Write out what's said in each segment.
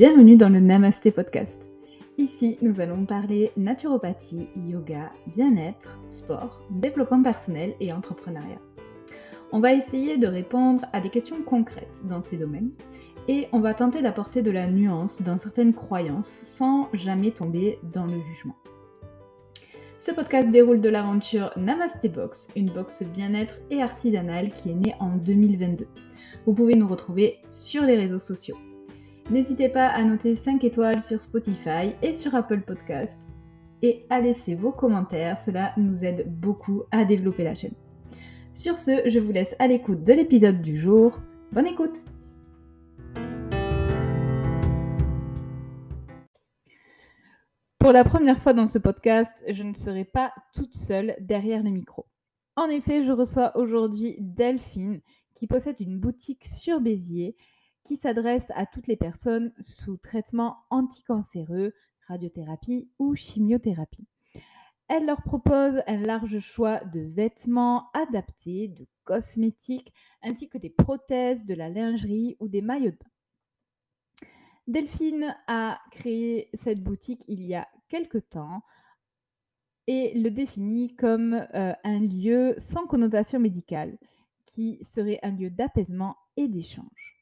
Bienvenue dans le Namasté Podcast. Ici, nous allons parler naturopathie, yoga, bien-être, sport, développement personnel et entrepreneuriat. On va essayer de répondre à des questions concrètes dans ces domaines et on va tenter d'apporter de la nuance dans certaines croyances sans jamais tomber dans le jugement. Ce podcast déroule de l'aventure Namasté Box, une box bien-être et artisanale qui est née en 2022. Vous pouvez nous retrouver sur les réseaux sociaux. N'hésitez pas à noter 5 étoiles sur Spotify et sur Apple Podcast et à laisser vos commentaires, cela nous aide beaucoup à développer la chaîne. Sur ce, je vous laisse à l'écoute de l'épisode du jour. Bonne écoute Pour la première fois dans ce podcast, je ne serai pas toute seule derrière le micro. En effet, je reçois aujourd'hui Delphine qui possède une boutique sur Béziers qui s'adresse à toutes les personnes sous traitement anticancéreux, radiothérapie ou chimiothérapie. Elle leur propose un large choix de vêtements adaptés, de cosmétiques, ainsi que des prothèses, de la lingerie ou des maillots de bain. Delphine a créé cette boutique il y a quelque temps et le définit comme euh, un lieu sans connotation médicale, qui serait un lieu d'apaisement et d'échange.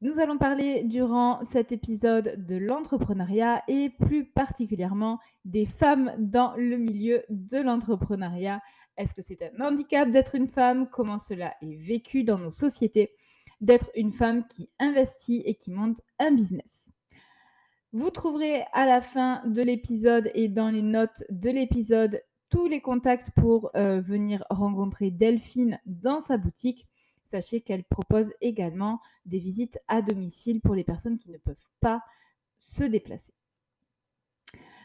Nous allons parler durant cet épisode de l'entrepreneuriat et plus particulièrement des femmes dans le milieu de l'entrepreneuriat. Est-ce que c'est un handicap d'être une femme? Comment cela est vécu dans nos sociétés d'être une femme qui investit et qui monte un business? Vous trouverez à la fin de l'épisode et dans les notes de l'épisode tous les contacts pour euh, venir rencontrer Delphine dans sa boutique Sachez qu'elle propose également des visites à domicile pour les personnes qui ne peuvent pas se déplacer.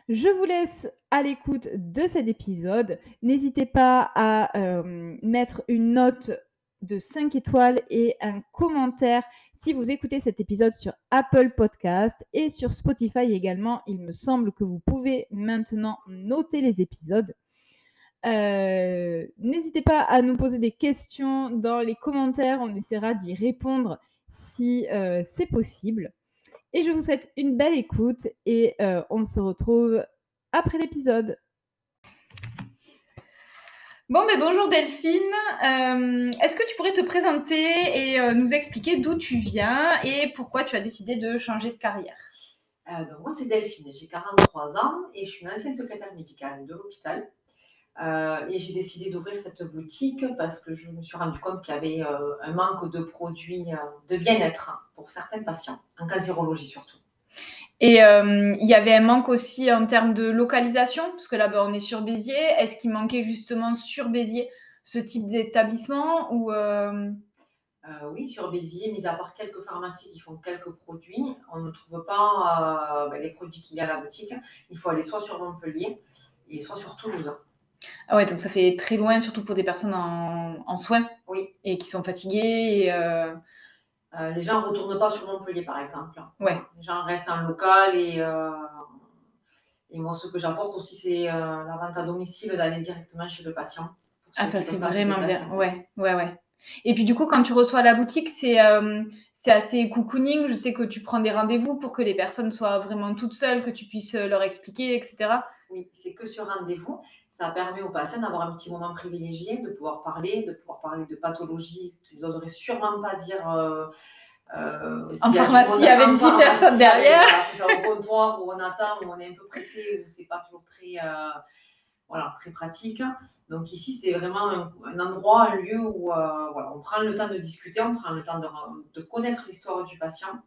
Je vous laisse à l'écoute de cet épisode. N'hésitez pas à euh, mettre une note de 5 étoiles et un commentaire si vous écoutez cet épisode sur Apple Podcast et sur Spotify également. Il me semble que vous pouvez maintenant noter les épisodes. Euh, n'hésitez pas à nous poser des questions dans les commentaires, on essaiera d'y répondre si euh, c'est possible. Et je vous souhaite une belle écoute et euh, on se retrouve après l'épisode. Bon, mais bonjour Delphine. Est-ce que tu pourrais te présenter et nous expliquer d'où tu viens et pourquoi tu as décidé de changer de carrière? Moi, c'est Delphine, j'ai 43 ans et je suis une ancienne secrétaire médicale de l'hôpital. Euh, et j'ai décidé d'ouvrir cette boutique parce que je me suis rendu compte qu'il y avait euh, un manque de produits euh, de bien-être pour certains patients, en cancérologie surtout. Et il y avait un manque aussi en termes de localisation, parce que là, bas on est sur Béziers. Est-ce qu'il manquait justement sur Béziers ce type d'établissement ou oui, sur Béziers, mis à part quelques pharmacies qui font quelques produits, on ne trouve pas ben, les produits qu'il y a à la boutique. Il faut aller soit sur Montpellier et soit sur Toulouse. Ah ouais, donc ça fait très loin, surtout pour des personnes en, soins. Oui. Et qui sont fatiguées. Euh, euh, les gens ne retournent pas sur Montpellier, par exemple. Ouais. Les gens restent en local et, euh, et moi, ce que j'apporte aussi, c'est la vente à domicile, d'aller directement chez le patient. Ah, ça, c'est vraiment bien. Ouais, ouais, ouais. Et puis, du coup, quand tu reçois à la boutique, c'est c'est assez cocooning. Je sais que tu prends des rendez-vous pour que les personnes soient vraiment toutes seules, que tu puisses leur expliquer, etc. Oui, c'est que sur rendez-vous ça permet aux patients d'avoir un petit moment privilégié, de pouvoir parler, de pouvoir parler de pathologies qu'ils n'oseraient sûrement pas dire. Euh, euh, en pharmacie avec 10 personnes derrière. C'est au comptoir où on attend, où on est un peu pressé, où c'est pas toujours très, euh, voilà, très pratique. Donc ici, c'est vraiment un, endroit, un lieu où voilà, on prend le temps de discuter, on prend le temps de, de connaître l'histoire du patient.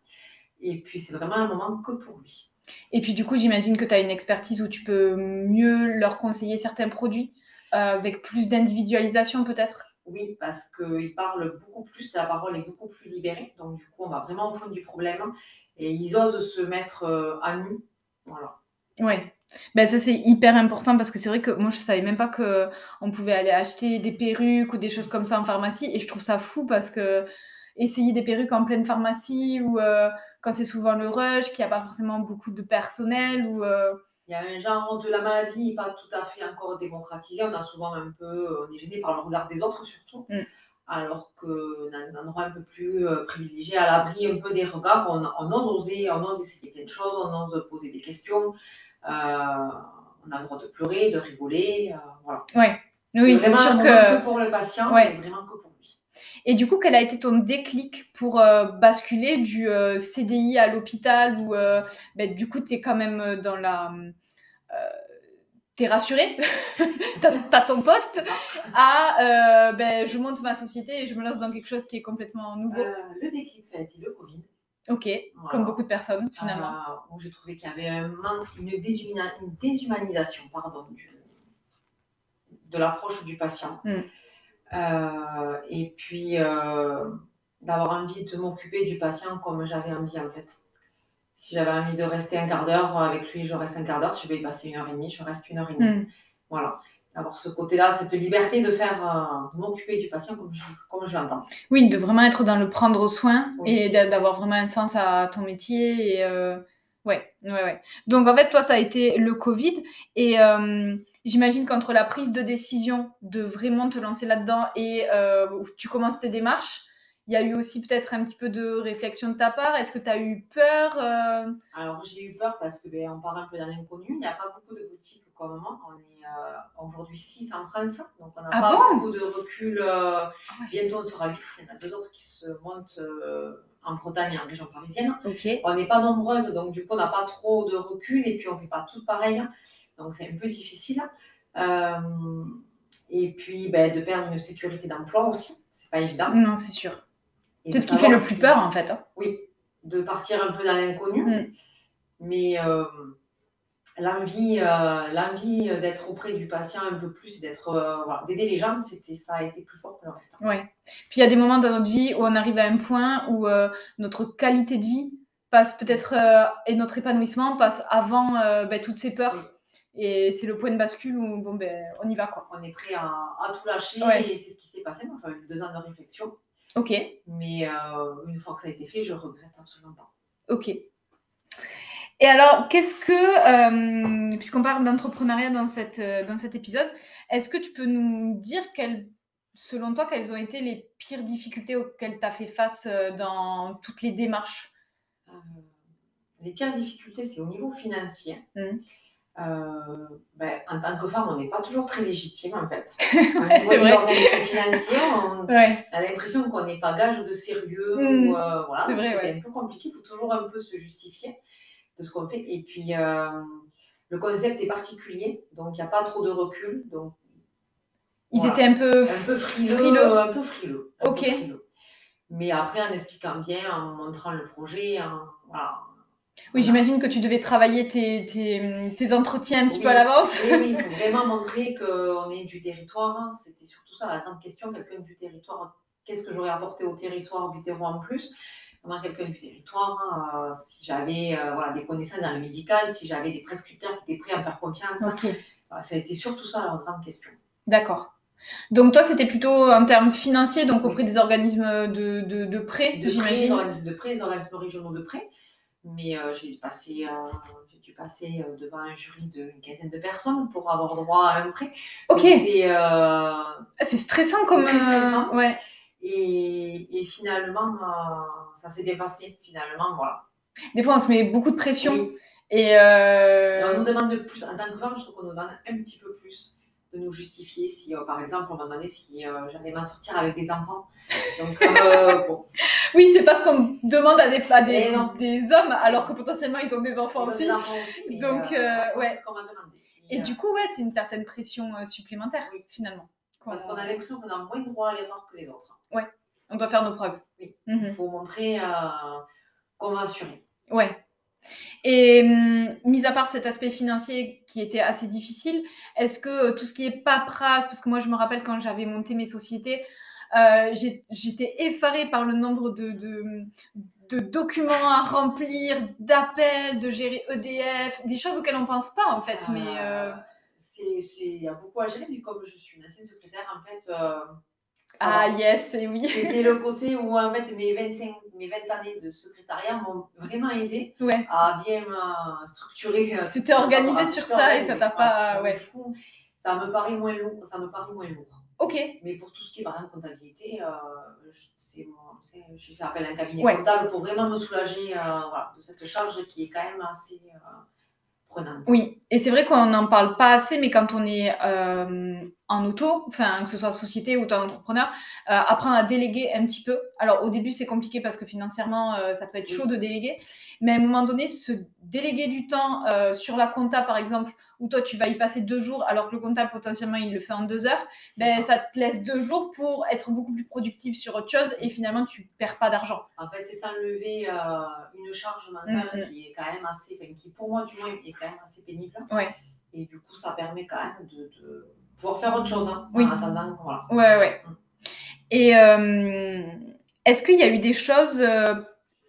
Et puis, c'est vraiment un moment que pour lui. Et puis du coup, j'imagine que tu as une expertise où tu peux mieux leur conseiller certains produits euh, avec plus d'individualisation peut-être? Oui, parce qu'ils parlent beaucoup plus, la parole est beaucoup plus libérée. Donc du coup, on va vraiment au fond du problème et ils osent se mettre euh, à nous. Voilà. Ouais. Ben ça c'est hyper important parce que c'est vrai que moi je savais même pas que on pouvait aller acheter des perruques ou des choses comme ça en pharmacie et je trouve ça fou parce que essayer des perruques en pleine pharmacie ou euh, quand c'est souvent le rush, qu'il n'y a pas forcément beaucoup de personnel ou euh, il y a un genre de la maladie pas tout à fait encore démocratisé. On a souvent un peu, on est gêné par le regard des autres surtout. Mm. alors que dans un endroit un peu plus euh, privilégié, à l'abri un peu des regards, on, on ose oser, on ose essayer plein de choses, on ose poser des questions, euh, on a le droit de pleurer, de rigoler, euh, voilà. Ouais. Oui, c'est sûr que. que pour le patient, Ouais. mais vraiment que pour. Et du coup, quel a été ton déclic pour euh, basculer du euh, CDI à l'hôpital où euh, ben, du coup, tu es quand même dans la. Euh, T'es rassuré, t'as t'as ton poste, à ben, je monte ma société et je me lance dans quelque chose qui est complètement nouveau. Le déclic, ça a été le Covid. ok, Voilà. comme beaucoup de personnes finalement. Où j'ai trouvé qu'il y avait un manque, une, déshumanisation pardon, du- de l'approche du patient. Mm. Euh, et puis euh, d'avoir envie de m'occuper du patient comme j'avais envie en fait. Si j'avais envie de rester un quart d'heure avec lui, je reste un quart d'heure. Si je vais y passer une heure et demie, je reste une heure et demie. Hmm. Voilà. D'avoir ce côté-là, cette liberté de faire, euh, m'occuper du patient comme je, comme je l'entends. Oui, de vraiment être dans le prendre soin Oui. et d'a- d'avoir vraiment un sens à ton métier. Et euh, ouais, ouais, ouais. Donc en fait, toi, ça a été le Covid. Et euh, j'imagine qu'entre la prise de décision de vraiment te lancer là-dedans et euh, où tu commences tes démarches, il y a eu aussi peut-être un petit peu de réflexion de ta part. Est-ce que tu as eu peur euh, Alors j'ai eu peur parce que ben, on part un peu dans l'inconnu. Il n'y a pas beaucoup de boutiques comme moi. On est euh, aujourd'hui 6 en France, donc on n'a Ah pas bon? beaucoup de recul. ouais. Bientôt on sera 8. Il y en a deux autres qui se montent en Bretagne et en région parisienne. On n'est pas nombreuses, donc du coup on n'a pas trop de recul et puis on ne fait pas tout pareil. Donc c'est un peu difficile. Euh, et puis ben, de perdre une sécurité d'emploi aussi, c'est pas évident. Non, c'est sûr. C'est ce qui fait le plus peur en fait. hein. oui, de partir un peu dans l'inconnu, Mm. mais euh, l'envie, euh, l'envie d'être auprès du patient un peu plus, et d'être, euh, voilà, d'aider les gens, c'était, ça a été plus fort que le reste. Ouais. Puis il y a des moments dans notre vie où on arrive à un point où notre qualité de vie passe peut-être et notre épanouissement passe avant ben, toutes ces peurs. Oui. Et c'est le point de bascule où bon ben on y va quoi. On est prêt à, à tout lâcher Ouais. et c'est ce qui s'est passé. Enfin, eu deux ans de réflexion, Ok, mais euh, une fois que ça a été fait, je regrette absolument pas. ok. Et alors, qu'est-ce que, euh, puisqu'on parle d'entrepreneuriat dans, cette, euh, dans cet épisode, est-ce que tu peux nous dire, quelles, selon toi, quelles ont été les pires difficultés auxquelles tu as fait face dans toutes les démarches? Euh, les pires difficultés, c'est au niveau financier. Mhm. Euh, ben, en tant que femme, on n'est pas toujours très légitime en fait. Des vrai. organismes financiers, on, Ouais, On a l'impression qu'on n'est pas gage de sérieux. Mm. ou, euh, voilà, C'est vrai, ouais. un peu compliqué. Il faut toujours un peu se justifier de ce qu'on fait. Et puis, euh, le concept est particulier, donc il n'y a pas trop de recul. Donc, ils Voilà. étaient un peu... un peu frileux. Frileux. Un peu frileux. un peu Ok. frileux. Mais après, en expliquant bien, en montrant le projet, en- voilà. Oui, Voilà. j'imagine que tu devais travailler tes, tes, tes entretiens un petit Oui. peu à l'avance. Oui, oui, il faut vraiment montrer qu'on est du territoire. hein. C'était surtout ça la grande question. Quelqu'un du territoire, qu'est-ce que j'aurais apporté au territoire du terreau en plus? Quelqu'un du territoire, euh, si j'avais euh, voilà, des connaissances dans le médical, si j'avais des prescripteurs qui étaient prêts à me faire confiance. Ok, Voilà, ça a été surtout ça la grande question. d'accord. Donc toi, c'était plutôt en termes financiers, donc Oui. auprès des organismes de, de, de prêt, j'imagine? organismes de prêt, les organismes régionaux de prêt. Mais euh, j'ai passé, euh, j'ai dû passer euh, devant un jury d'une quinzaine de personnes pour avoir droit à un prêt. Ok, C'est euh, c'est stressant c'est comme... très stressant. Ouais. Et, et finalement, ça s'est bien passé. Finalement, voilà. Des fois, on se met beaucoup de pression. Oui. Et, Et on nous demande de plus, en tant que femme, je trouve qu'on nous demande un petit peu plus de nous justifier. Si, euh, par exemple, on m'a demandé si euh, j'allais m'en sortir avec des enfants. Donc, euh, bon, oui, c'est parce qu'on demande à des, à des, hommes alors que potentiellement ils ont des enfants ils aussi. des enfants aussi. mais, Donc, euh, ouais. C'est ce qu'on m'a demandé. Si, Et du coup, ouais, c'est une certaine pression supplémentaire, Oui. finalement. Parce Qu'on- a l'impression qu'on a moins de droit à l'erreur que les autres. On doit faire nos preuves. Oui. Mhm. Il faut montrer qu'on va assurer. Ouais. Et hum, mis à part cet aspect financier qui était assez difficile, est-ce que euh, tout ce qui est paperasse, parce que moi je me rappelle quand j'avais monté mes sociétés, euh, j'étais effarée par le nombre de, de, de documents à remplir, d'appels, de gérer EDF, des choses auxquelles on pense pas en fait. Mais euh, c'est, c'est- il y a beaucoup à gérer, mais comme je suis une ancienne secrétaire, en fait, euh, ah yes, et oui. c'était le côté où en fait mes 25, mes 20 années de secrétariat m'ont vraiment aidé Ouais. à bien euh, structurer. euh, ça. organisée Voilà, sur ça et organisé. ça t'a pas- ouais. ça me paraît moins lourd. Ça me paraît moins lourd. Ok. Mais pour tout ce qui est par exemple comptabilité, euh, c'est j'ai fait appel à un cabinet ouais. comptable pour vraiment me soulager euh, voilà, de cette charge qui est quand même assez euh, prenante. Oui, et c'est vrai qu'on n'en parle pas assez, mais quand on est en auto, enfin que ce soit société ou en entrepreneur, euh, apprendre à déléguer un petit peu. Alors au début c'est compliqué parce que financièrement euh, ça peut être chaud de déléguer, mais à un moment donné se déléguer du temps euh, sur la compta par exemple où toi tu vas y passer deux jours alors que le comptable potentiellement il le fait en deux heures, ben, ça te laisse deux jours pour être beaucoup plus productif sur autre chose et finalement tu perds pas d'argent. En fait c'est s'enlever euh, une charge mentale mm, qui est quand même assez, qui pour moi du moins est quand même assez pénible. Ouais. Et du coup ça permet quand même de, de pouvoir faire autre chose hein, oui. en attendant. Voilà. Ouais, ouais. Et euh, est-ce qu'il y a eu des choses euh,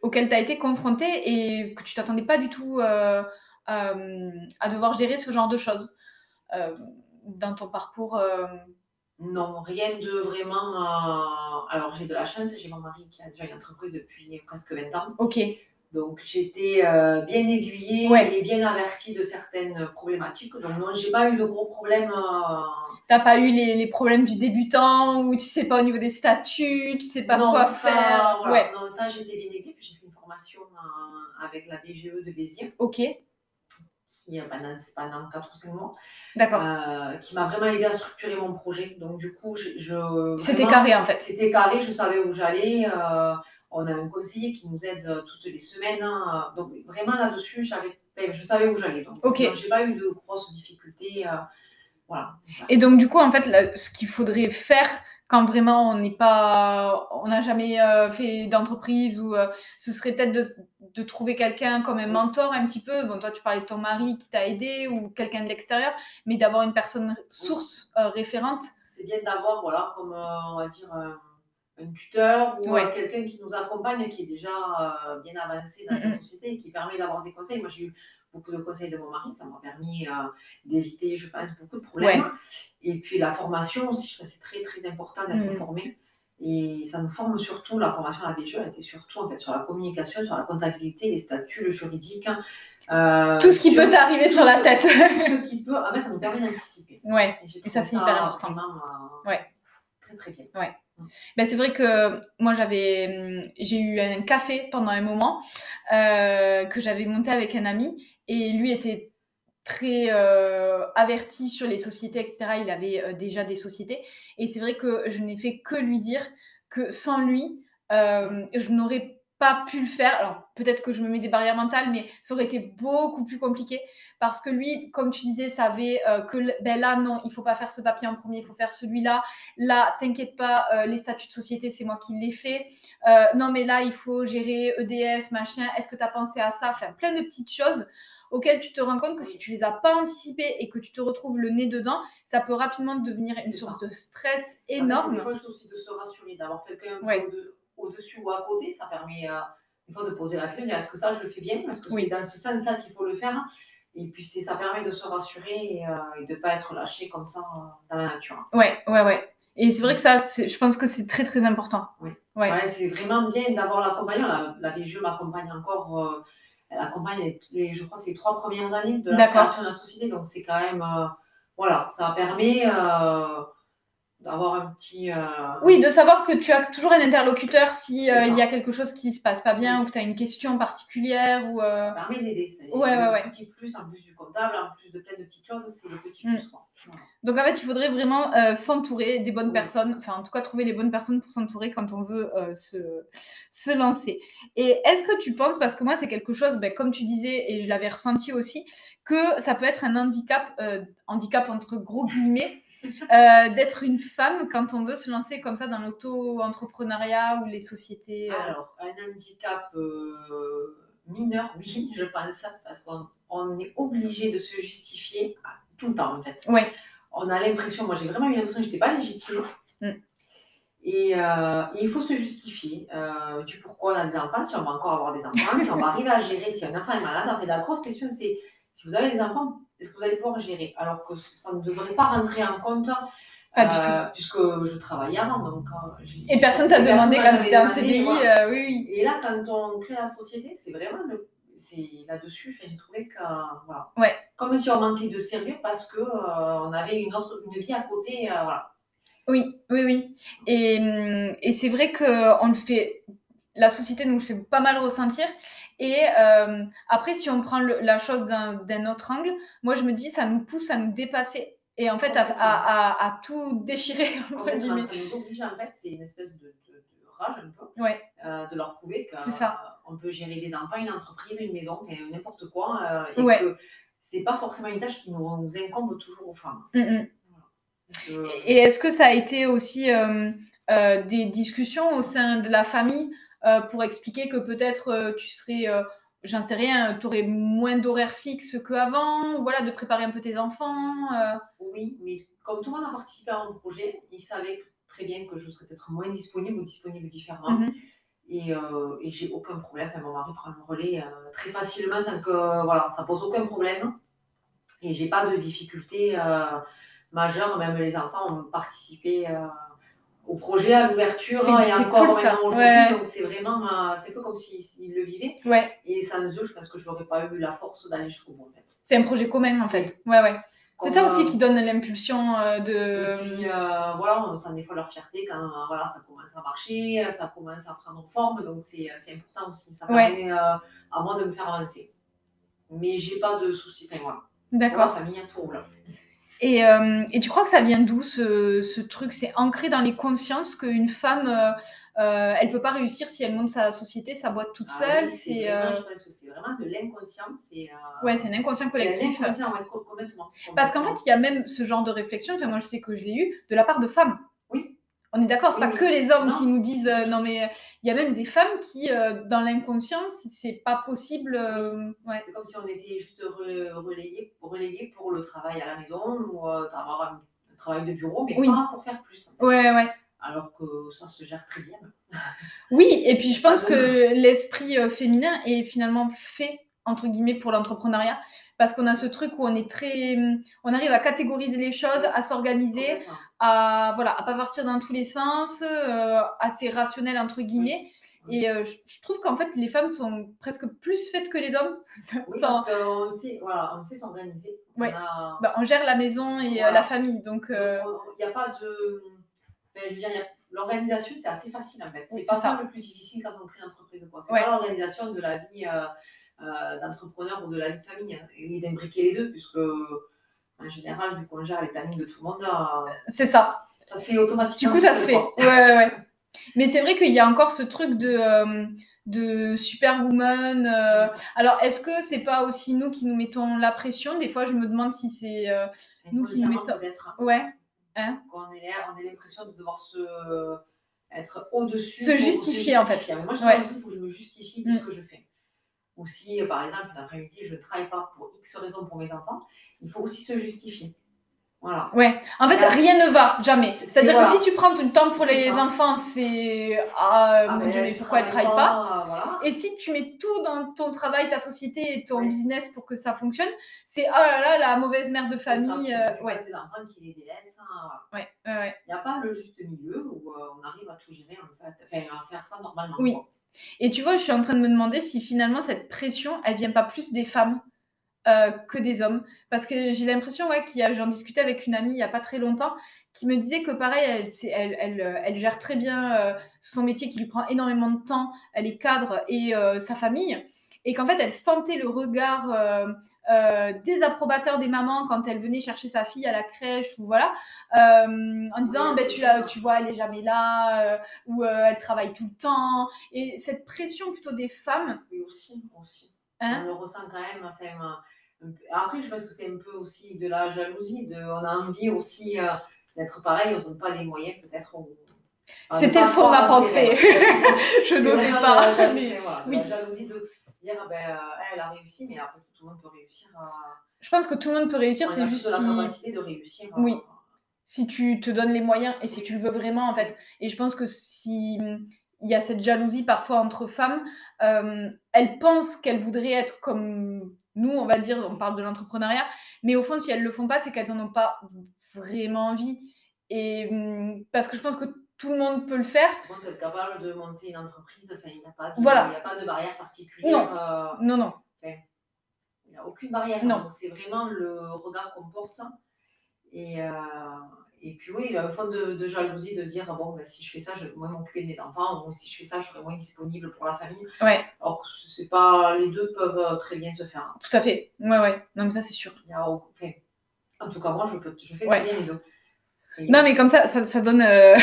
auxquelles tu as été confrontée et que tu t'attendais pas du tout euh, à devoir gérer ce genre de choses dans ton parcours? Non, rien de vraiment. Alors, j'ai de la chance, j'ai mon mari qui a déjà une entreprise depuis presque 20 ans. Ok. Donc, j'étais bien aiguillée ouais. et bien avertie de certaines problématiques. Donc, non, j'ai pas eu de gros problèmes. T'as pas eu les, les, problèmes du débutant où tu sais pas au niveau des statuts, tu sais pas non, quoi ça, faire. Voilà. Ouais. Non, ça, j'étais bien aiguillée. Puis, j'ai fait une formation avec la BGE de Béziers. Ok qui pendant, pendant 4 ou 5 mois. D'accord. Euh, qui m'a vraiment aidé à structurer mon projet. Donc, du coup, je. je c'était carré en fait. C'était carré, je savais où j'allais. Euh, on a un conseiller qui nous aide toutes les semaines. Hein. Donc, vraiment là-dessus, je savais où j'allais. Donc, ok. j'ai pas eu de grosses difficultés. Euh, voilà. Et donc, du coup, en fait, là, ce qu'il faudrait faire quand vraiment on n'est pas, on n'a jamais euh, fait d'entreprise ou euh, ce serait peut-être de, de, trouver quelqu'un comme un mentor un petit peu. Bon, toi tu parlais de ton mari qui t'a aidé ou quelqu'un de l'extérieur, mais d'avoir une personne source euh, référente. C'est bien d'avoir, voilà, comme on va dire un tuteur ou ouais. quelqu'un qui nous accompagne, qui est déjà bien avancé dans mm sa société et qui permet d'avoir des conseils. Moi j'ai eu beaucoup de conseils de mon mari, ça m'a permis euh, d'éviter, je pense, beaucoup de problèmes. Ouais. Et puis la formation aussi, je pense c'est très très important d'être Mmh. formé. Et ça nous forme surtout, la formation à la BGE, elle était surtout en fait, sur la communication, sur la comptabilité, les statuts, le juridique. Euh, tout ce qui sur- peut t'arriver sur la ce- tête. Tout ce qui peut, en fait, ça nous permet d'anticiper. ouais. Et, Et ça, c'est hyper important. Vraiment, euh, Ouais. Très très bien. Ben, c'est vrai que moi j'avais hum, j'ai eu un café pendant un moment euh, que j'avais monté avec un ami et lui était très euh, averti sur les sociétés etc il avait euh, déjà des sociétés. Et c'est vrai que je n'ai fait que lui dire que sans lui euh, je n'aurais pas pu le faire alors peut-être que je me mets des barrières mentales mais ça aurait été beaucoup plus compliqué parce que lui comme tu disais savait euh, que ben là non il faut pas faire ce papier en premier il faut faire celui-là là, t'inquiète pas, euh, les statuts de société, c'est moi qui les fais. Euh, non, mais là, il faut gérer EDF, machin. Est-ce que tu as pensé à ça? Enfin, plein de petites choses auxquelles tu te rends compte que si tu les as pas anticipées et que tu te retrouves le nez dedans, ça peut rapidement devenir une source ça. de stress Après, énorme. c'est Des fois, je trouve aussi de se rassurer, d'avoir quelqu'un Ouais. au-de- au-dessus ou à côté, ça permet euh, des fois de poser la question, est-ce que ça je le fais bien Est-ce que Oui. c'est dans ce sens-là qu'il faut le faire? Et puis ça permet de se rassurer et, euh, et de ne pas être lâché comme ça euh, dans la nature. Ouais, ouais, ouais. Et c'est vrai que ça, je pense que c'est très, très important. Oui. Ouais. Ouais, c'est vraiment bien d'avoir l'accompagnant. La, la BGE m'accompagne encore, euh, elle accompagne les, je crois, c'est les trois premières années de la création de la société. Donc c'est quand même, voilà, ça permet d'avoir un petit. euh, Oui, de savoir que tu as toujours un interlocuteur si euh, il y a quelque chose qui se passe pas bien ou que tu as une question particulière ou euh, Ça permet d'aider. C'est Ouais, ouais, ouais. petit plus en plus du comptable, en plus de plein de petites choses, c'est le petit Mm. plus. Quoi. Voilà. Donc en fait, il faudrait vraiment euh, s'entourer des bonnes Oui. personnes, enfin en tout cas trouver les bonnes personnes pour s'entourer quand on veut se, se lancer. Et est-ce que tu penses, parce que moi c'est quelque chose, ben, comme tu disais, et je l'avais ressenti aussi, que ça peut être un handicap, handicap entre gros guillemets, euh, d'être une femme quand on veut se lancer comme ça dans l'auto-entrepreneuriat ou les sociétés. euh, Alors, un handicap euh, mineur, oui, je pense, parce qu'on on est obligé de se justifier tout le temps, en fait. Ouais. On a l'impression, moi j'ai vraiment eu l'impression que je n'étais pas légitime. Mm. Et, euh, et il faut se justifier euh, du pourquoi on a des enfants, si on va encore avoir des enfants, si on va arriver à gérer, si un enfant est malade. En fait, la grosse question, c'est si vous avez des enfants, est-ce que vous allez pouvoir gérer? Alors que ça ne devrait pas rentrer en compte. Pas du euh, Puisque je travaillais avant, donc. euh, Et personne t'a demandé quand tu étais en CDI, voilà. euh, oui, oui. Et là, quand on crée la société, c'est vraiment le- c'est là-dessus, j'ai trouvé que voilà, Ouais. comme si on manquait de sérieux parce que euh, on avait une autre une vie à côté, euh, voilà. Oui, oui, oui. Et, hum, et c'est vrai qu'on le fait, la société nous le fait pas mal ressentir. Et euh, après, si on prend le- la chose d'un autre angle, moi je me dis, ça nous pousse à nous dépasser et en fait à, Complètement. à- à- à tout déchirer, entre guillemets. ça nous oblige en fait, c'est une espèce de, de- de rage un peu, Ouais, euh, de leur prouver qu'on peut gérer des enfants, une entreprise, une maison, n'importe quoi, euh, et Ouais. que c'est pas forcément une tâche qui nous, nous incombe toujours aux femmes. Mm, mm. Donc, euh, Et est-ce que ça a été aussi euh, euh, des discussions au sein de la famille euh, pour expliquer que peut-être euh, tu serais, euh, j'en sais rien, tu aurais moins d'horaires fixes qu'avant, voilà, de préparer un peu tes enfants Oui, mais comme tout le monde a participé à mon projet, ils savaient très bien que je serais peut-être moins disponible ou disponible différemment. Mhm. Et, et j'ai aucun problème. Enfin, mon mari prend le relais très facilement sans que voilà, ça pose aucun problème. Et j'ai pas de difficultés majeures. Même les enfants ont participé au projet, à l'ouverture hein, et encore cool, maintenant aujourd'hui. Ouais. Donc c'est vraiment, c'est un peu comme s'ils s'ils le vivaient. Ouais, Et sans eux, je pense que je n'aurais pas eu la force d'aller jusqu'au bout en fait. c'est un projet commun en fait. Ouais, ouais. C'est ça aussi euh, qui donne l'impulsion euh, Et de. puis euh, voilà, on sent des fois leur fierté quand euh, voilà, ça commence à marcher, ça commence à prendre forme, donc c'est important aussi. Ça permet à moi de me faire avancer. Mais j'ai pas de soucis, enfin voilà. Pour ma D'accord. famille, tout roule. Et, euh, et tu crois que ça vient d'où ce, ce truc? C'est ancré dans les consciences qu'une femme, euh, euh, elle peut pas réussir si elle monte sa société, sa boîte toute Ah seule? oui, c'est vraiment, euh, Je pense que c'est vraiment de l'inconscient. C'est ouais, c'est un inconscient un collectif. inconscient, ouais, co- complètement. Parce qu'en fait, il y a même ce genre de réflexion. Enfin, moi, je sais que je l'ai eu de la part de femmes. On est d'accord, c'est Oui, pas que les hommes Non. qui nous disent euh, non, mais il y a même des femmes qui, euh, dans l'inconscient, si c'est pas possible. euh, ouais. C'est comme si on était juste re- relayé, relayé pour le travail à la maison ou euh, avoir un, un travail de bureau, mais Oui. pas pour faire plus. en fait. ouais, ouais. Alors que ça se gère très bien. Oui, et puis je pense que l'esprit euh, féminin est finalement fait, entre guillemets, pour l'entrepreneuriat. Parce qu'on a ce truc où on est très. On arrive à catégoriser les choses, à s'organiser, à voilà, à pas partir dans tous les sens, euh, assez rationnel, entre guillemets. Et euh, je, trouve qu'en fait, les femmes sont presque plus faites que les hommes. Oui, parce qu'on sait, voilà, on sait s'organiser. On Ouais. a- bah, on gère la maison et euh, Voilà. la famille. Donc, euh, on- Il n'y a pas de. enfin, je veux dire, a- l'organisation, c'est assez facile en fait. C'est Oui, pas ça ça. le plus difficile quand on crée une entreprise. quoi. C'est Ouais. pas l'organisation de la vie euh, euh, d'entrepreneur ou de la vie de famille. hein, et d'imbriquer les deux, puisque en général, vu qu'on gère les plannings de tout le monde, euh, c'est ça. ça se fait automatiquement. Du coup, ça se fait. quoi. Ouais, ouais, ouais. Mais c'est vrai qu'il y a encore ce truc de, euh, de superwoman. euh, Alors, est-ce que c'est pas aussi nous qui nous mettons la pression? Des fois, je me demande si c'est. euh, nous qui Inconsciemment, mettons- peut-être. Ouais, qu'on ait l'air- on ait l'impression de devoir se être au-dessus. Se pour justifier, en fait. Moi, je Ouais. qu'il faut que je me justifie de Mm. ce que je fais. Ou si, euh, par exemple, un après-midi, je ne travaille pas pour X raisons pour mes enfants, il faut aussi se justifier. Voilà. ouais. En fait, Là- rien ne va, jamais. C'est- C'est-à-dire voilà. que si tu prends tout le temps pour les ça. enfants, c'est. Ah, Ah, mon ben, Dieu, mais pourquoi elle travaille pas voilà. Et si tu mets tout dans ton travail, ta société et ton business pour que ça fonctionne, c'est oh là là, la mauvaise mère de ça, famille. qui euh, ouais, des enfants qui les délaissent. hein, ouais. Il n'y a pas le juste milieu où euh, on arrive à tout gérer, en fait. Enfin, à faire ça normalement. Oui. quoi. Et tu vois, je suis en train de me demander si finalement cette pression, elle vient pas plus des femmes euh, que des hommes. Parce que j'ai l'impression, ouais, qu'il j'en discutais avec une amie il y a pas très longtemps, qui me disait que pareil, elle, euh, elle gère très bien euh, son métier qui lui prend énormément de temps, elle est cadre et sa famille. Et qu'en fait, elle sentait le regard euh, euh, désapprobateur des mamans quand elle venait chercher sa fille à la crèche ou voilà, euh, en disant ben, tu, la, tu vois, elle est jamais là, euh, ou elle travaille tout le temps. Et cette pression plutôt des femmes, Oui, aussi. aussi. Hein on le ressent quand même. Enfin, Après, je pense que c'est un peu aussi de la jalousie. De... On a envie aussi d'être pareil, on donne pas les moyens peut-être. c'était le fond de ma pensée. je n'osais pas. la jalousie, mais- voilà, oui. la jalousie de dire ah ben, euh, elle a réussi, mais après tout le monde peut réussir. À... Je pense que tout le monde peut réussir, c'est juste la si, capacité de réussir. à- Oui. si tu te donnes les moyens et si tu le veux vraiment en fait. Et je pense que si hum, il y a cette jalousie parfois entre femmes, euh, elles pensent qu'elles voudraient être comme nous, on va dire, on parle de l'entrepreneuriat, mais au fond, si elles le font pas, c'est qu'elles en ont pas vraiment envie. Et hum, parce que je pense que tout le monde peut le faire. Tout le monde peut être capable de monter une entreprise. Enfin, il n'y a, pas de- Voilà. il y a pas de barrière particulière. euh, Non, non. Il n'y a aucune barrière. Non. C'est vraiment le regard qu'on porte. Et, euh, Et puis oui, il y a un fond de, de jalousie de se dire, bon, ben, si je fais ça, je vais moins m'occuper de mes enfants, ou si je fais ça, je serai moins disponible pour la famille. Ouais. Alors que c'est pas, les deux peuvent euh, très bien se faire. Tout à fait. Ouais, ouais. Non, mais ça, c'est sûr. Il y a, enfin, en tout cas, moi, je, peux, je fais Ouais. très bien les deux. Non, mais comme ça, ça, ça donne euh,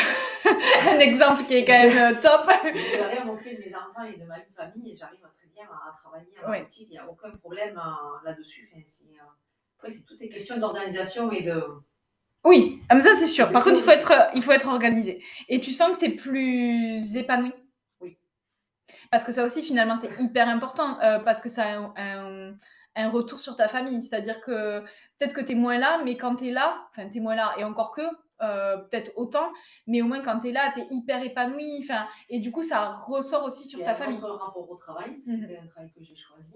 un exemple qui est quand même euh, top. J'arrive à m'occuper de mes enfants et de ma vie de famille et j'arrive très bien à, travailler Ouais. boutique. Il n'y a aucun problème euh, là-dessus. Enfin, c'est, Après, c'est toutes les questions d'organisation et de. Oui, ah, mais ça, c'est sûr. Par contre, il faut être, il faut être organisé. Et tu sens que tu es plus épanoui Oui. Parce que ça aussi, finalement, c'est hyper important. euh, parce que ça a un, un- un retour sur ta famille. C'est-à-dire que peut-être que tu es moins là, mais quand tu es là, enfin, tu es moins là, et encore que, euh, peut-être autant, mais au moins quand tu es là, tu es hyper épanoui. Enfin, et du coup, ça ressort aussi sur y ta a famille. notre rapport au travail. Mhm. C'était un travail que j'ai choisi.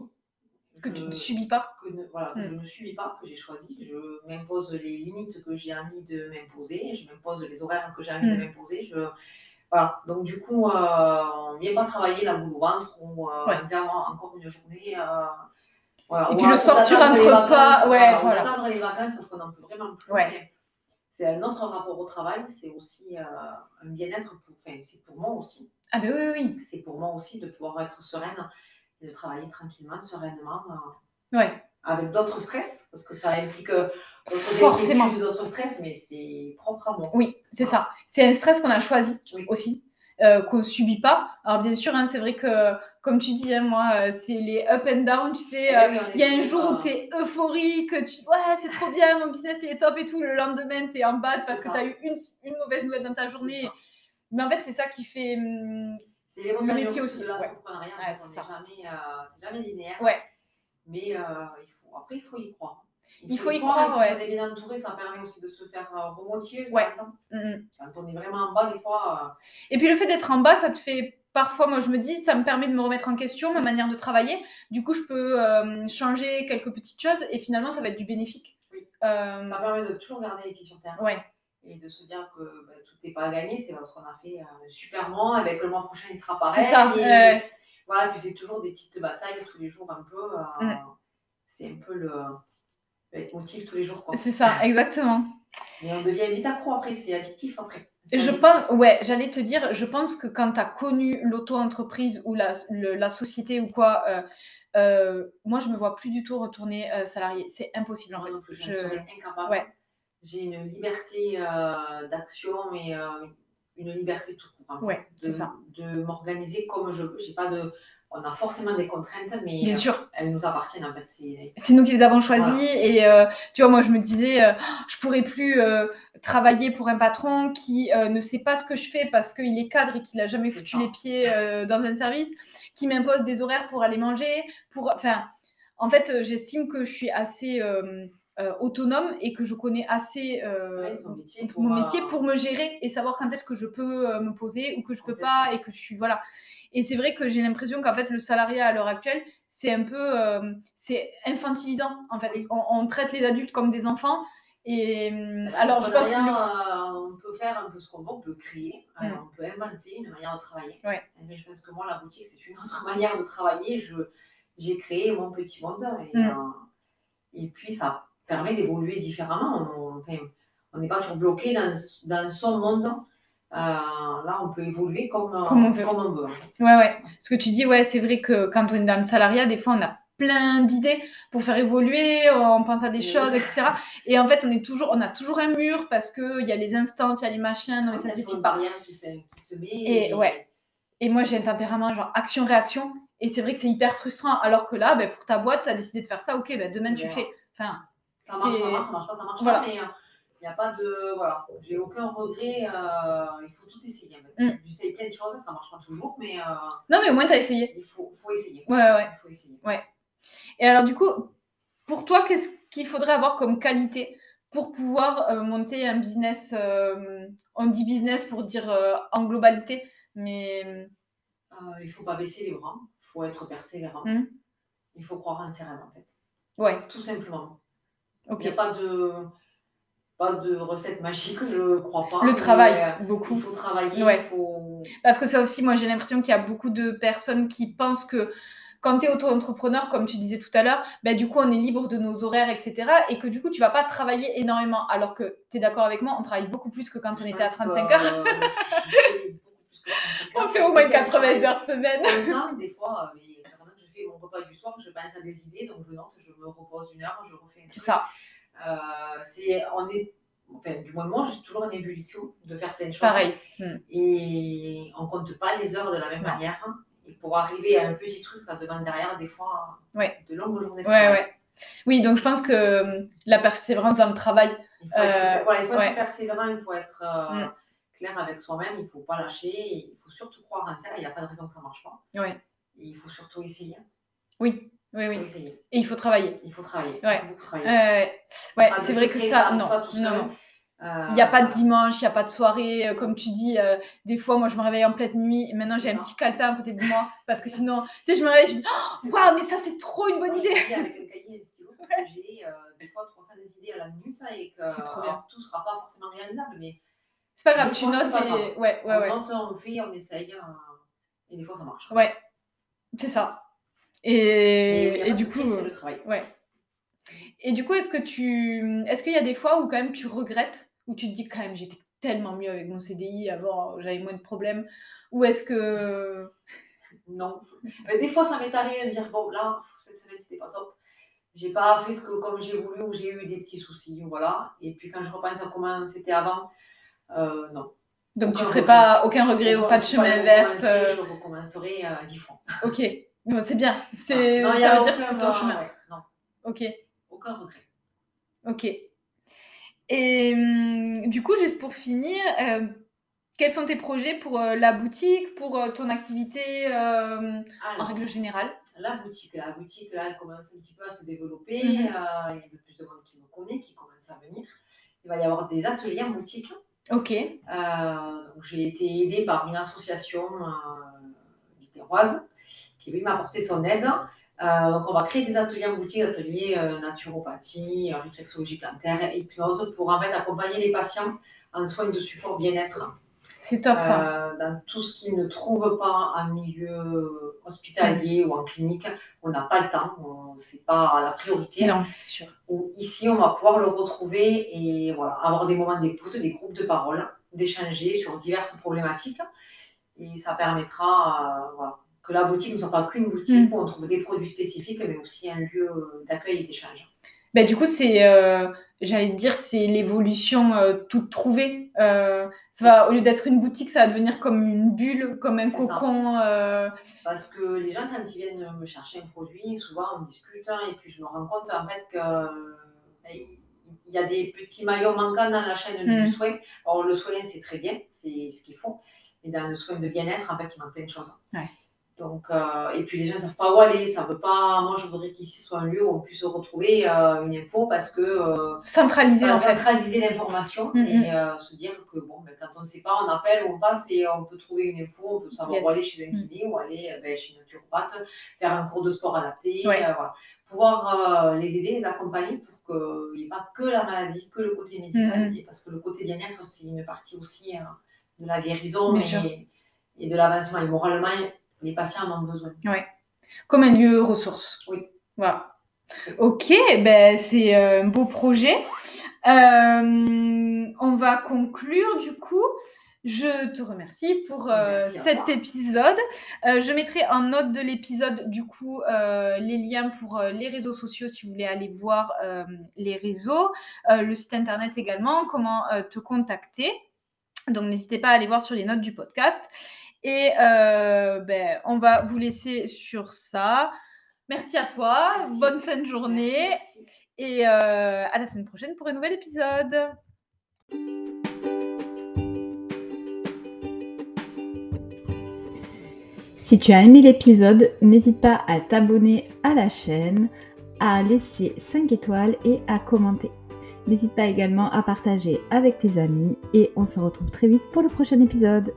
Que tu ne subis pas. que ne, voilà, que Mm. je ne subis pas, que j'ai choisi. Je m'impose les limites que j'ai envie de m'imposer. Je m'impose les horaires que j'ai envie Mm. de m'imposer. Je... Voilà. Donc, du coup, euh, on vient pas travailler la boule au ventre ou euh, Ouais. Oh, encore une journée. euh, voilà. Et puis le soir, tu d'attendre rentres les pas, ouais, ou voilà. d'attendre les vacances parce qu'on n'en peut vraiment plus. Ouais. C'est un autre rapport au travail. C'est aussi euh, un bien-être. Pour... Enfin, c'est pour moi aussi. Ah, ben oui, oui, C'est pour moi aussi de pouvoir être sereine de travailler tranquillement, sereinement. euh. Ouais. avec d'autres stress, parce que ça implique euh, Forcément. d'autres stress, mais c'est propre à moi. Oui, c'est ça. C'est un stress qu'on a choisi Oui. aussi, euh, qu'on ne subit pas. Alors bien sûr, hein, c'est vrai que, comme tu dis, hein, moi, euh, c'est les up and down, tu sais. euh, on est Il y a un jour où euh, tu es euphorique, tu ouais, c'est trop bien, mon business il est top et tout. Le lendemain, tu es en bas parce que tu as eu une, une mauvaise nouvelle dans ta journée. Mais en fait, c'est ça qui fait. hum, Le métier aussi, ouais. l'entrepreneuriat, Ouais, c'est jamais, euh, c'est jamais linéaire. Ouais. Mais euh, il faut, après, il faut y croire. Il faut y croire, puis ouais. Bien entouré, ça permet aussi de se faire euh, sur Ouais. hum. Quand on est vraiment en bas, des fois, euh, Et puis le fait d'être en bas, ça te fait parfois, moi je me dis, ça me permet de me remettre en question, ma manière de travailler. Du coup, je peux euh, changer quelques petites choses et finalement, ça va être du bénéfique. Oui. Euh, ça permet de toujours garder les pieds sur terre. ouais. Et de se dire que bah, tout n'est pas gagné, c'est parce qu'on a fait euh, un super mois, avec le mois prochain, il sera pareil. C'est ça. et- Voilà, puis c'est toujours des petites batailles tous les jours un peu. euh, Mm. C'est un peu le, le leitmotiv tous les jours. C'est ça, exactement. Mais on devient vite accro après, c'est addictif après. Je pense, ouais, j'allais te dire, je pense que quand tu as connu l'auto-entreprise ou la, le- la société ou quoi, euh, euh, moi je me vois plus du tout retourner euh, salarié. C'est impossible en fait. non plus, je Je- serais incapable. Ouais. J'ai une liberté d'action et une liberté tout court. Ouais, de, ça. De m'organiser comme je veux. J'ai pas de... On a forcément des contraintes, mais Bien euh, sûr. elles nous appartiennent en fait. C'est nous qui les avons choisis Voilà. et euh, tu vois moi je me disais euh, je pourrais plus euh, travailler pour un patron qui ne sait pas ce que je fais parce qu'il est cadre et qu'il a jamais foutu ça. les pieds dans un service, qui m'impose des horaires pour aller manger, pour enfin en fait j'estime que je suis assez autonome et que je connais assez euh, Ouais, son métier mon pour, métier pour me gérer et savoir quand est-ce que je peux me poser ou que je peux pas et que je suis voilà. Et c'est vrai que j'ai l'impression qu'en fait le salariat à l'heure actuelle c'est un peu euh, c'est infantilisant en fait. On, on traite les adultes comme des enfants et alors je pense L'entrepreneuriat, euh, on peut faire un peu ce qu'on veut, on peut créer, euh, on peut inventer une manière de travailler. Ouais. Mais je pense que moi, la boutique, c'est une autre manière de travailler. Je, j'ai créé mon petit monde et, Mm. euh, et puis ça permet d'évoluer différemment. On n'est pas toujours bloqué dans, dans son monde. Euh, là, on peut évoluer comme, euh, Comme on veut. Comme on veut. Ouais, ouais. Ce que tu dis, ouais, c'est vrai que quand on est dans le salariat, des fois, on a plein d'idées pour faire évoluer, on pense à des Oui. choses, etc. Et en fait, on est toujours, on a toujours un mur parce que il y a les instances, il y a les machins, non mais ça Il se y a décide une pas. barrière qui se, qui se met. Et ouais. Et moi, j'ai un tempérament genre action-réaction. Et c'est vrai que c'est hyper frustrant. Alors que là, ben, pour ta boîte, tu as décidé de faire ça, ok, ben, demain tu fais. Enfin, Ça marche, c'est- ça marche, ça marche pas, ça marche Voilà. pas, mais euh, il n'y a pas de. Voilà, j'ai aucun regret, euh, il faut tout essayer. Mm. J'essaye plein de choses, ça marche pas toujours, mais euh, Non, mais au moins, tu as essayé. il faut, faut essayer. Ouais, ouais, ouais. Il faut essayer. Et alors, du coup, pour toi, qu'est-ce qu'il faudrait avoir comme qualité pour pouvoir euh, monter un business On dit business pour dire en globalité, mais il faut pas baisser les bras, il faut être persévérant. Mm. Il faut croire en ses rêves, en fait. ouais, Tout simplement. Il n'y a pas de, pas de recette magique, je crois pas. Le travail, euh, beaucoup. il faut travailler, Ouais. il faut. Parce que ça aussi, moi, j'ai l'impression qu'il y a beaucoup de personnes qui pensent que quand tu es auto-entrepreneur, comme tu disais tout à l'heure, bah, du coup, on est libre de nos horaires, etc. Et que du coup, tu vas pas travailler énormément. Alors que tu es d'accord avec moi, on travaille beaucoup plus que quand on était à pense 35 que, heures. euh, 35 On heures, fait au moins que c'est un 80 travail heures semaine. Des fois, euh, mais je fais mon repas du soir, je pense à des idées, donc je me repose une heure, je refais un C'est ça. Euh, c'est, on est, enfin, du moins moi, je suis toujours en ébullition de faire plein de choses. Pareil. Et on compte pas les heures de la même Non. manière. Et pour arriver à un petit truc, ça demande derrière des fois Ouais. de longues journées de Ouais, ouais. Oui, donc je pense que euh, la persévérance dans le travail, Il faut être, Euh, voilà, il faut être ouais. persévérant, il faut être euh, Mm. clair avec soi-même, il ne faut pas lâcher, il faut surtout croire en ça, il n'y a pas de raison que ça ne marche pas. Il faut surtout essayer. oui, oui, oui. essayer. Et il faut travailler. Il faut travailler. Ouais. Il faut travailler. Euh, ouais, c'est vrai que ça, non, non. Euh, Il n'y a pas de dimanche, il n'y a pas de soirée, euh, comme tu dis. euh, des fois, moi, je me réveille en pleine nuit et maintenant, j'ai un petit calepin à côté de moi parce que sinon, tu sais, je me réveille, je me dis, c'est waouh, mais ça, c'est trop une bonne idée. avec un cahier et stylo parce que j'ai euh, des fois 300 idées à la minute hein, et que trop bien. tout ne sera pas forcément réalisable, mais C'est pas grave, Des tu fois, notes et. Ouais, ouais, on ouais. note, on fait, on essaye et des fois ça marche. Ouais, c'est ça. Et, et du coup. secret, c'est euh, le travail. Ouais. Et du coup, est-ce que tu. Est-ce qu'il y a des fois où quand même tu regrettes, où tu te dis quand même j'étais tellement mieux avec mon CDI avant, j'avais moins de problèmes Ou est-ce que. Non. Mais des fois, ça m'est arrivé de dire bon, là, cette semaine, c'était pas top. J'ai pas fait ce que comme j'ai voulu ou j'ai eu des petits soucis, voilà. Et puis quand je repense à comment c'était avant, euh, non. Donc tu ferais regret. pas aucun regret ou pas de chemin inverse euh, Je recommencerai euh, dix fois. Ok, Bon, c'est bien. C'est... Non, ça veut dire que c'est ton chemin. ouais, non, Ok, aucun regret. ok. Et hum, du coup, juste pour finir, euh, quels sont tes projets pour euh, la boutique, pour euh, ton activité en règle générale? la boutique, la boutique, là, elle commence un petit peu à se développer. Mhm. euh, il y a peu plus de monde qui me connaît, qui commence à venir. Il va y avoir des ateliers en boutique. Ok, donc, j'ai été aidée par une association biterroise qui venue m'apporter son aide. Euh, donc, on va créer des ateliers en boutique, ateliers euh, naturopathie, euh, réflexologie plantaire, hypnose, pour en fait accompagner les patients en soins de support bien-être. c'est top ça. Dans tout ce qu'ils ne trouvent pas en milieu hospitalier ou en clinique, on n'a pas le temps, c'est pas la priorité. non, c'est sûr. Où ici, on va pouvoir le retrouver et voilà, avoir des moments d'écoute, des groupes de parole, d'échanger sur diverses problématiques. Et ça permettra euh, voilà, que la boutique ne soit pas qu'une boutique Mm. où on trouve des produits spécifiques, mais aussi un lieu euh, d'accueil et d'échange. Bah, du coup, c'est, euh, j'allais te dire, c'est l'évolution euh, toute trouvée. Euh, ça va, au lieu d'être une boutique, ça va devenir comme une bulle, comme un cocon. Parce que les gens, quand ils viennent me chercher un produit, souvent on discute hein, et puis je me rends compte en fait que euh, il y a des petits maillons manquants dans la chaîne Mm. du soin. Alors le soin, c'est très bien, c'est ce qu'il faut. Mais dans le soin de bien-être, en fait, il manque plein de choses. Ouais. Donc, euh, et puis les gens ne savent pas où aller, ça veut pas. Moi, je voudrais qu'ici soit un lieu où on puisse retrouver euh, une info parce que euh, centralisée en centraliser l'information Mm, et euh, se dire que bon, ben, quand on ne sait pas, on appelle, on passe et on peut trouver une info, on peut savoir Yes. où aller chez un Mm. kiné ou aller ben, chez une naturopathe, faire un cours de sport adapté, Ouais. voilà. pouvoir les aider, les accompagner pour qu'il n'y ait pas que la maladie, que le côté médical, Mm, mm. et parce que le côté bien-être, c'est une partie aussi euh, de la guérison et, et de l'avancement. Et moralement, les patients en ont besoin. Comme un lieu ressource. Oui. Voilà. Ok, ben c'est euh, un beau projet. Euh, on va conclure du coup. Je te remercie pour euh, Merci cet épisode. Euh, je mettrai en note de l'épisode du coup euh, les liens pour les réseaux sociaux si vous voulez aller voir les réseaux, le site internet également, comment te contacter. Donc n'hésitez pas à aller voir sur les notes du podcast. Et euh, ben, on va vous laisser sur ça. Merci à toi, Merci. bonne fin de journée Merci, merci. et euh, à la semaine prochaine pour un nouvel épisode. Si tu as aimé l'épisode, n'hésite pas à t'abonner à la chaîne, à laisser 5 étoiles et à commenter. N'hésite pas également à partager avec tes amis et on se retrouve très vite pour le prochain épisode.